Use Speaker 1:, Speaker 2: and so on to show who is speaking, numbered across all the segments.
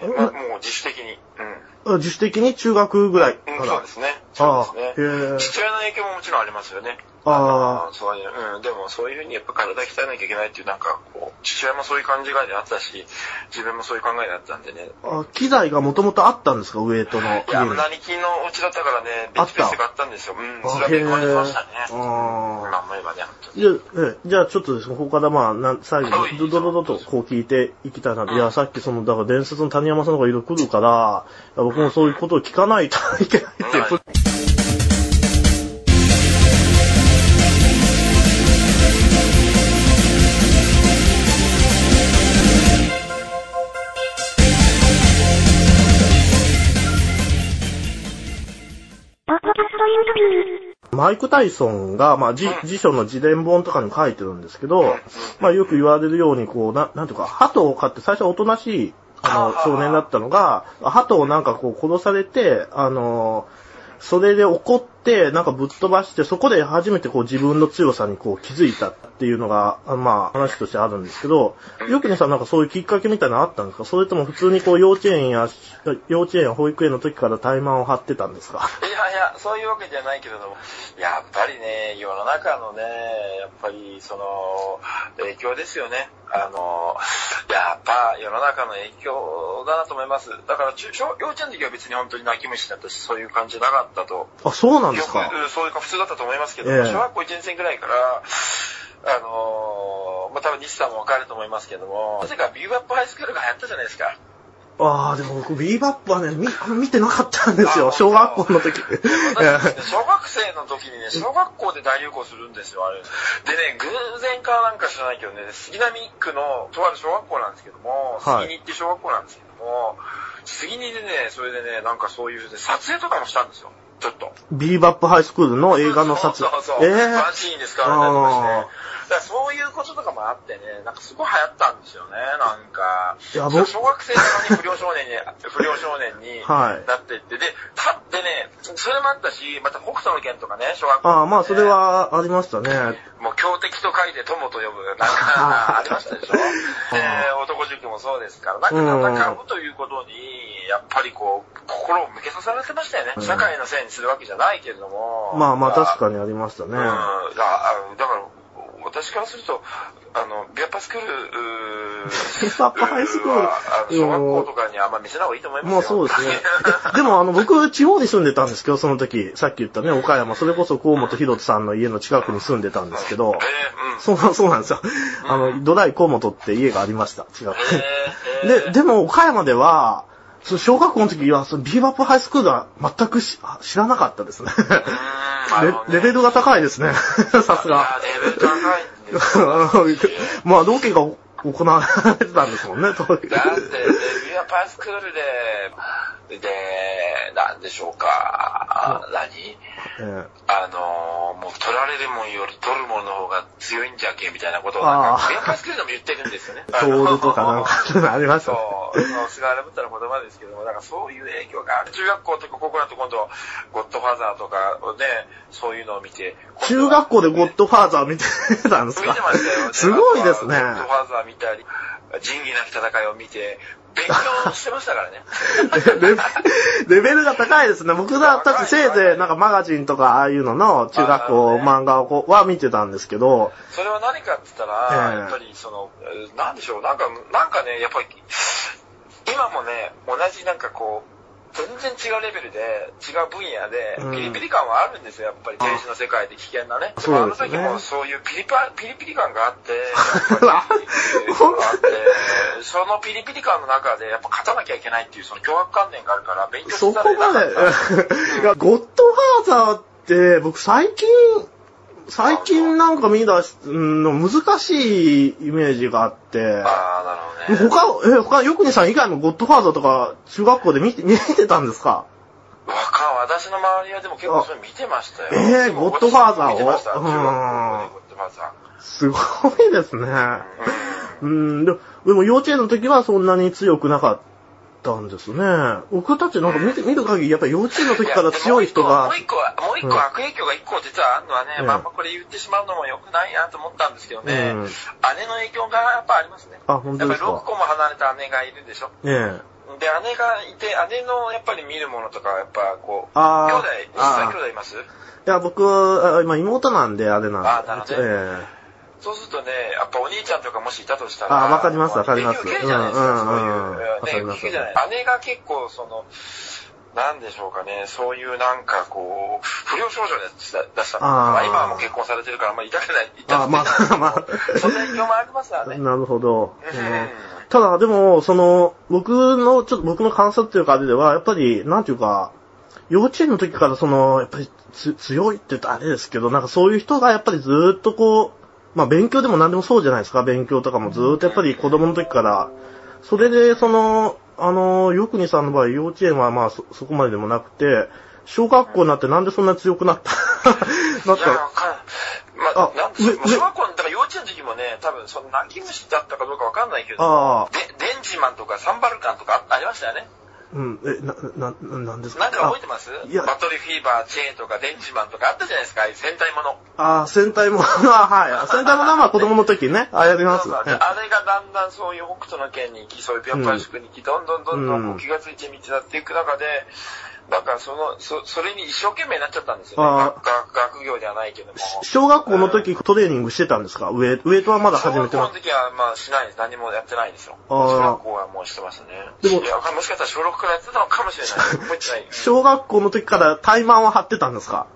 Speaker 1: ですね。まあ、もう自主的に。
Speaker 2: うん。自主的に中学ぐらいか
Speaker 1: うん、
Speaker 2: ら。
Speaker 1: そうですね。そうですね。父親の影響ももちろんありますよね。
Speaker 2: あ
Speaker 1: あそういう、うん、でもそういうふうにやっぱ体鍛えなきゃいけないっていうなんかこう、父親もそういう感じがあったし、自分もそういう考えだったんでね。
Speaker 2: あ。機材がもともとあったんですか？ウエイトの
Speaker 1: いや。何金のお家だったからね、ベンチプレスがあったんですよ。うん、
Speaker 2: あ
Speaker 1: それは勉強にしましたね。
Speaker 2: あー
Speaker 1: 今思えばね、本当に。
Speaker 2: じゃあ、ちょっとですね、ここからまあ、なん最後
Speaker 1: はい
Speaker 2: にドドドドとこう聞いていきたいなと。
Speaker 1: うん
Speaker 2: いや、さっきその、だから伝説の谷山さんとかいろいろ来るから、僕もそういうことを聞かないといけないっていう
Speaker 1: は
Speaker 2: マイク・タイソンが、まあ、じ辞書の自伝本とかに書いてるんですけど、まあ、よく言われるように、こう、な、なんていうか、鳩を飼って最初はおとなしい、あの、少年だったのが、鳩をなんかこう殺されて、あの、それで怒って、なんかぶっ飛ばして、そこで初めてこう自分の強さにこう気づいたっていうのが、あまあ話としてあるんですけど、よくねさんなんかそういうきっかけみたいなのあったんですか？それとも普通にこう幼稚園や、幼稚園や保育園の時から怠慢を張ってたんですか？
Speaker 1: いやいや、そういうわけじゃないけれども、やっぱりね、世の中のね、やっぱりその、影響ですよね。あの、やっぱ世の中の影響だなと思います。だから中小、幼稚園の時は別に本当に泣き虫だったし、そういう感じなかったと。
Speaker 2: あ、そうなんですか？
Speaker 1: よくそういうか普通だったと思いますけど、
Speaker 2: ええ
Speaker 1: 小学校1年生ぐらいから、あのまあ、多分西さんもわかると思いますけども、なぜかビューバップハイスクールが流行ったじゃないですか。
Speaker 2: ああ、でも僕、ビーバップはね、見、見てなかったんですよ、
Speaker 1: あ
Speaker 2: 小学校の時。
Speaker 1: ね、小学生の時にね、小学校で大流行するんですよ、あれ。でね、偶然かなんか知らないけどね、杉並区のとある小学校なんですけども、
Speaker 2: はい
Speaker 1: 杉にって小学校なんですけども、杉にでね、それでね、なんかそういう、撮影とかもしたんですよ、ちょっと。
Speaker 2: ビーバップハイスクールの映画の撮影。
Speaker 1: そうそうそう。
Speaker 2: え
Speaker 1: ー？ンで使われたりとかして。だからそういうこととかもあってね、なんかすごい流行ったんですよね、なんか。
Speaker 2: いや僕
Speaker 1: 小学生なのに不良少年に、不良少年に
Speaker 2: はい
Speaker 1: なっていって、で、たってね、それもあったし、また北斗の剣とかね、小学校、
Speaker 2: ああ、まあ、それ。はありましたね。
Speaker 1: もう強敵と書いて友と呼ぶ、なんか、ありましたでしょ。で、男塾もそうですから、なんか戦うということに、やっぱりこう、心を向けさせられてましたよね。
Speaker 2: うん
Speaker 1: 社会のせいにするわけじゃないけれども。
Speaker 2: まあまあ、確
Speaker 1: に。
Speaker 2: かにありましたね。
Speaker 1: うん、だあだから、私からすると、あの、ビアパスクール、
Speaker 2: ビアパハイスクール？
Speaker 1: 小学校とかにあんま見せない方がいいと思いますよ。
Speaker 2: まあそうですね。でもあの、僕、地方に住んでたんですけど、その時、さっき言ったね、岡山、それこそ河本博人さんの家の近くに住んでたんですけど、
Speaker 1: えーうん。
Speaker 2: そう、そうなんですよ。あの、ドライ河本って家がありました、近くに。
Speaker 1: えー
Speaker 2: で、でも岡山では、その小学校の時は、そのビーバップハイスクールは全くし知らなかったですね。レレベルが高いですね。さすが。
Speaker 1: レベル高いんですよ。
Speaker 2: まあ、同期が行われてたんですもんね、当時。
Speaker 1: だって、ビアパスクールで、で、なんでしょうか、何？
Speaker 2: え
Speaker 1: あのー、もう取られるもんより取るもんの方が強いんじゃけみたいなことをなんか、ビアパスクールでも言ってるんですよね。
Speaker 2: えトールとかなんか、ありましたね。
Speaker 1: そう、菅原ブッダの言葉ですけども、だからそういう影響がある。中学校とか高校だと今度、ゴッドファーザーとかをね、そういうのを見て。
Speaker 2: 中学校でゴッドファーザー見てたんですか？
Speaker 1: 見てましたよ。
Speaker 2: すごいですね
Speaker 1: ゴ。ッドファーザー見たり、仁義なき戦いを見て、勉強してましたからね。
Speaker 2: レベル が高いですね。僕だったちせいぜいなんかマガジンとかああいうのの中学校漫画をは見てたんですけど、
Speaker 1: それは何かって言ったら、
Speaker 2: ええ。
Speaker 1: やっぱりその、えーなんでしょう、なんか、なんかね、やっぱり、今もね、同じなんかこう、全然違うレベルで、違う分野で
Speaker 2: うん、
Speaker 1: ピリピリ感はあるんですよ、やっぱり政治の世界で危険なね。
Speaker 2: そう
Speaker 1: あの時もそういうピリパ、ピリピリ感があって、やっぱり
Speaker 2: ほんと
Speaker 1: あって、そのピリピリ感の中で、やっぱ勝たなきゃいけないっていうその脅迫観念があるから、勉強
Speaker 2: そ
Speaker 1: した
Speaker 2: こまで、ゴッドファーザーって僕最近、最近なんか見出し、うんの難しいイメージがあって、
Speaker 1: ああ、なるほどね。
Speaker 2: 他、え、他、よくにさん以外のゴッドファーザーとか中学校で見て、見てたんですか？
Speaker 1: わかん、私の周りはでも結構それ見てましたよ。
Speaker 2: えーゴッドファーザーを
Speaker 1: 見てました、中学校で
Speaker 2: うん
Speaker 1: ゴッドファーザ
Speaker 2: すごいですね。
Speaker 1: ー。
Speaker 2: うん、ででも幼稚園の時はそんなに強くなかったんですね。僕たちなんか見て見る限り、やっぱり幼稚園の時から強い人が
Speaker 1: もう、一個は、もう一個
Speaker 2: うん
Speaker 1: 悪影響が一個実はあるのはね、
Speaker 2: うん
Speaker 1: まあこれ言ってしまうのも良くないなと思ったんですけどね、
Speaker 2: うん
Speaker 1: 姉の影響がやっぱありますね。
Speaker 2: あ、本
Speaker 1: やっぱり
Speaker 2: 当ですか
Speaker 1: 6。個も離れた姉がいるでしょ。
Speaker 2: え
Speaker 1: で、姉がいて、姉のやっぱり見るものとかはやっぱこう、
Speaker 2: あー
Speaker 1: 兄弟、実際兄弟います？
Speaker 2: いや、僕は、あ今妹なんであれなんで。
Speaker 1: あなるほどね
Speaker 2: え
Speaker 1: そうするとね、やっぱお兄ちゃんとかもしいたとしたら、
Speaker 2: あわかりますわかります
Speaker 1: 影響受けるじゃないですか、
Speaker 2: うんうん
Speaker 1: そういう。
Speaker 2: うん。
Speaker 1: 姉が結構その、なんでしょうかね、そういうなんかこう、不良少女で出したの
Speaker 2: あー
Speaker 1: まあ今はもう結婚されてるから、まあ痛くない、痛くない。
Speaker 2: あまあまあ
Speaker 1: そんな影響もありますわ
Speaker 2: え
Speaker 1: ね。
Speaker 2: なるほど。ただ、でも、その、僕の、ちょっと僕の観察っていうかあれでは、やっぱり、なんていうか、幼稚園の時からその、やっぱりつ強いって言うとあれですけど、なんかそういう人がやっぱりずーっとこう、まあ勉強でも何でもそうじゃないですか、勉強とかもずーっとやっぱり子供の時から、それで、その、あの、よくにさんの場合、幼稚園はまあそ、そこまででもなくて、小学校になってなんでそんなに強くなった？なった
Speaker 1: まあ、
Speaker 2: あ
Speaker 1: なん小学校の、だから幼稚園の時もね、多分その泣き虫だったかどうかわかんないけど、
Speaker 2: ああ、
Speaker 1: でデンジマンとかサンバルカンとかあありましたよね。
Speaker 2: うん、え、な、な、ななんですか？
Speaker 1: なんか覚えてます？
Speaker 2: いや。
Speaker 1: バトルフィーバー、チェーンとかデンジマンとかあったじゃないですか、戦隊もの。
Speaker 2: あ あ、戦隊も、あはい。戦隊もまあ 子供の時ね、あ、やります。
Speaker 1: そうそう。であれがだんだんそういう北斗の県に行き、そういうビアパイ宿に行き、どんどんどんどん。気がついて道だっていく中で、だからその、そ、それに一生懸命になっちゃったんですよね。
Speaker 2: あ
Speaker 1: 学学学業ではないけども。
Speaker 2: 小学校の時トレーニングしてたんですか？ウエウエイトはまだ始めて
Speaker 1: 小
Speaker 2: な
Speaker 1: 学校の時はまあしないです。何もやってないんですよ。小学校はもうしてましたね。
Speaker 2: でも
Speaker 1: いや、もしかしたら小6からやってたのかもしれない。覚えてない。
Speaker 2: 小学校の時から怠慢は張ってたんですか？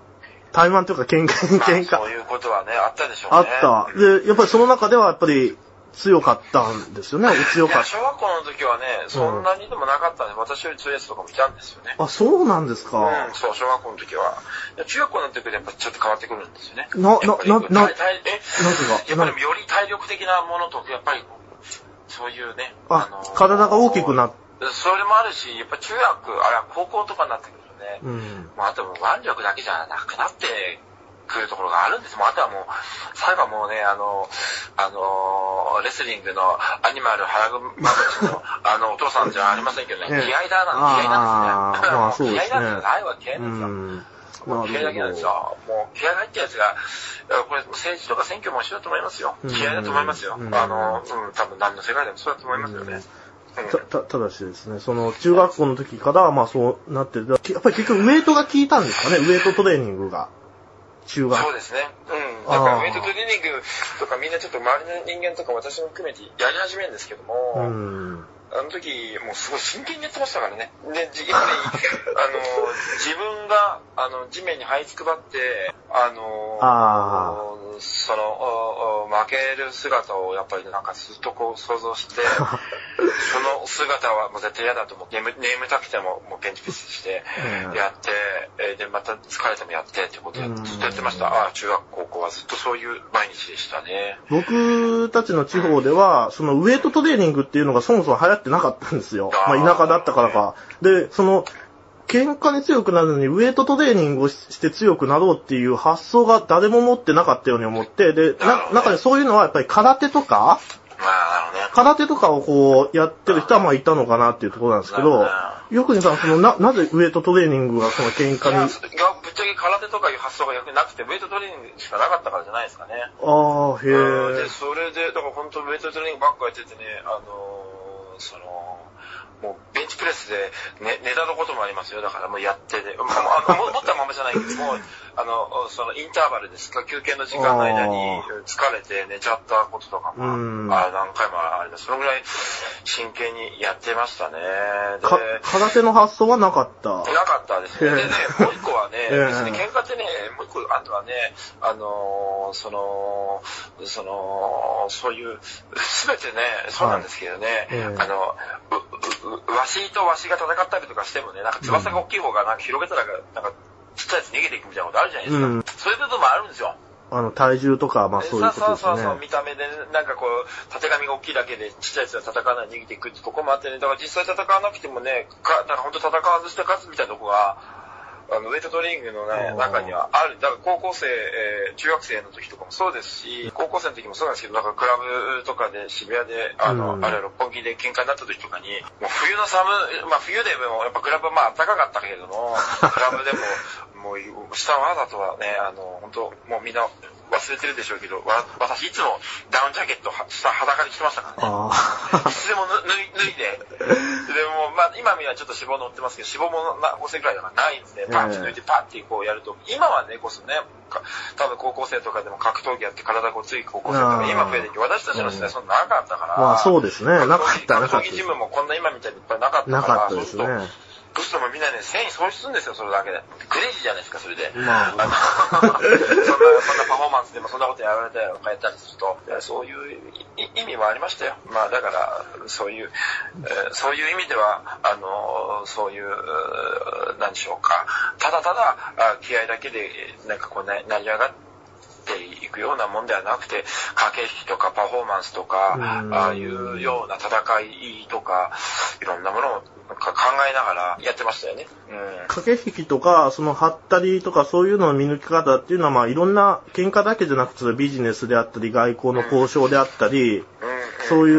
Speaker 2: 怠慢というか喧嘩、
Speaker 1: まあ
Speaker 2: 喧嘩。
Speaker 1: そういうことはね、あったでしょうね。
Speaker 2: あった。で、やっぱりその中ではやっぱり強かったんですよね。強かっ
Speaker 1: 小学校の時はね、そんなにでもなかったんで、私より強いやつとかもいたんですよね。
Speaker 2: た。あ、そうなんですか。
Speaker 1: うん、そう、小学校の時は。中学校の時でやっぱちょっと変わってくるんですよね。
Speaker 2: なななな
Speaker 1: え
Speaker 2: なんていうか
Speaker 1: やっぱりより体力的なものと、やっぱり、そういうね、
Speaker 2: あ
Speaker 1: のー
Speaker 2: 体が大きくなっ
Speaker 1: それもあるし、やっぱ中学、あれは高校とかになってくるとね、
Speaker 2: うん。
Speaker 1: まあ、あともう腕力だけじゃなくなってくるところがあるんです。もうあとはもう、最後はもうね、あの、あの、レスリングのアニマル原熊町の、あの、お父さんじゃありませんけどね、
Speaker 2: ええ
Speaker 1: 気合だな、気合なんですね。
Speaker 2: まあそうですね
Speaker 1: 気合なんですよ。愛は気合
Speaker 2: う
Speaker 1: なんですよ。
Speaker 2: ん。
Speaker 1: もう気合だけなんですよ。もう気合が入ったやつが、これ政治とか選挙も一緒だと思いますよ。
Speaker 2: うん
Speaker 1: 気合だと思いますよ。
Speaker 2: うん
Speaker 1: あの、うん、多分何の世界でもそうだと思いますよね。うん
Speaker 2: た、た、ただしですね、その、中学校の時から、まあそうなってて、やっぱり結局ウェイトが効いたんですかね、ウェイトトレーニングが。中学。
Speaker 1: そうですね。うん。だからウェイトトレーニングとかみんなちょっと周りの人間とか私も含めてやり始めるんですけども、
Speaker 2: うん。
Speaker 1: あの時、もうすごい真剣にやってましたからね。で、じやっぱり、あの、自分が、あの、地面に這いつくばって、あの、
Speaker 2: あ
Speaker 1: その、負ける姿をやっぱりなんかずっとこう想像して、その姿はもう絶対嫌だと思って、眠眠たくてももうベンチプレスして
Speaker 2: うん
Speaker 1: やって、えーで、また疲れてもやってってことで
Speaker 2: うん
Speaker 1: ずっとやってました。ああ、中学高校はずっとそういう毎日でしたね。
Speaker 2: 僕たちの地方では、そのウェイトトレーニングっていうのがそもそも流行ってなかったんですよ。
Speaker 1: あー
Speaker 2: まあ田舎だったからか。で、その、喧嘩に強くなるのにウェイトトレーニングをして強くなろうっていう発想が誰も持ってなかったように思って、で、な、中でそういうのはやっぱり空手とか、
Speaker 1: まあ、あのね。
Speaker 2: 空手とかをこうやってる人はまあいたのかなっていうところなんですけど、よくにさん、そのな、なぜウェイトトレーニングがその喧嘩に、
Speaker 1: いやぶっちゃけ空手とかいう発想が逆になくて、ウェイトトレーニングしかなかったからじゃないですかね。
Speaker 2: ああ、へ
Speaker 1: うんで、
Speaker 2: え。
Speaker 1: それで、だから本当ウェイトトレーニングばっかやっててね、あのーその、もうベンチプレスで寝寝たのこともありますよ。だからもうやってて、もうあ持ったままじゃないけど、もう、あの、そのインターバルですか、休憩の時間の間に疲れて寝ちゃったこととかも、
Speaker 2: うん
Speaker 1: あ何回もあります。そのぐらい真剣にやってましたね。で、
Speaker 2: か、空手の発想はなかった。
Speaker 1: なかったですね。でね、もう一個はね、
Speaker 2: ええ
Speaker 1: 別に喧嘩ってね、もう一個あるのはね、あのーその、その、そういう、すべてね、そうなんですけどね、
Speaker 2: ええ
Speaker 1: あの、わしとわしが戦ったりとかしてもね、なんか翼が大きい方がなんか広げたら、なんかちっちゃいやつ逃げていくみたいなことあるじゃないですか。
Speaker 2: うん
Speaker 1: そういうこともあるんですよ。
Speaker 2: あの、体重とか、まあそういうことです
Speaker 1: そうそうそう、
Speaker 2: ね。
Speaker 1: 見た目で、なんかこう、縦紙が大きいだけで、ちっちゃいやつが戦わないで逃げていくってとこもあってね、だから実際戦わなくてもね、か、なんか本当戦わずして勝つみたいなとこが、あの、ウェイトトレーニングのね中にはある。だから高校生、えー中学生の時とかもそうですし、高校生の時もそうなんですけど、なんかクラブとかで渋谷で、あの、
Speaker 2: うん
Speaker 1: あれ六本木で喧嘩になった時とかに、もう冬の寒い、まあ冬でもやっぱクラブはまあ暖かかったけれども、クラブでも、もう下はわざとはね、あの、本当もうみんな、忘れてるでしょうけど、わ私いつもダウンジャケットは下裸に着てましたからね。
Speaker 2: あ
Speaker 1: いつでも脱脱いで、でも、まあ、今見はちょっと脂肪乗ってますけど、脂肪もな5セぐらいだからないんですね。パンチ抜いてパッてこうやると、今はね、こそね、か多分高校生とかでも格闘技やって体ごつい高校生とか今増えてきて、私たちの世代そんななかったから。
Speaker 2: まあそうですねなかったなかった
Speaker 1: ジムもこんな今みたいにいっぱいなかった
Speaker 2: あ、
Speaker 1: から。
Speaker 2: なかったですね。
Speaker 1: どうしてもみんなね、繊維喪失するんですよ、それだけで。クレイジーじゃないですか、それで。
Speaker 2: まあ
Speaker 1: あの そんな、そんなパフォーマンスでもそんなことやられたりとかやったりすると、そういうい意味もありましたよ。まあだから、そういう、えーそういう意味では、あの、そういう、なんでしょうか。ただただ、あ気合だけで、なんかこう、な成り上がっていくようなもんではなくて、駆け引きとかパフォーマンスとか、
Speaker 2: うん
Speaker 1: ああいうような戦いとか、いろんなものをか考えながらやってましたよね。うん。
Speaker 2: 駆け引きとか、その、はったりとか、そういうのの見抜き方っていうのは、まあ、いろんな、喧嘩だけじゃなくて、ビジネスであったり、外交の交渉であったり、
Speaker 1: うん
Speaker 2: そうい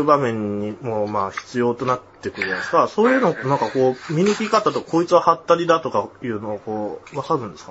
Speaker 2: う場面にも、まあ、必要となってくるじゃないですか。そういうの、なんかこう、見抜き方と、こいつははったりだとかいうのを、こう、わかるんですか？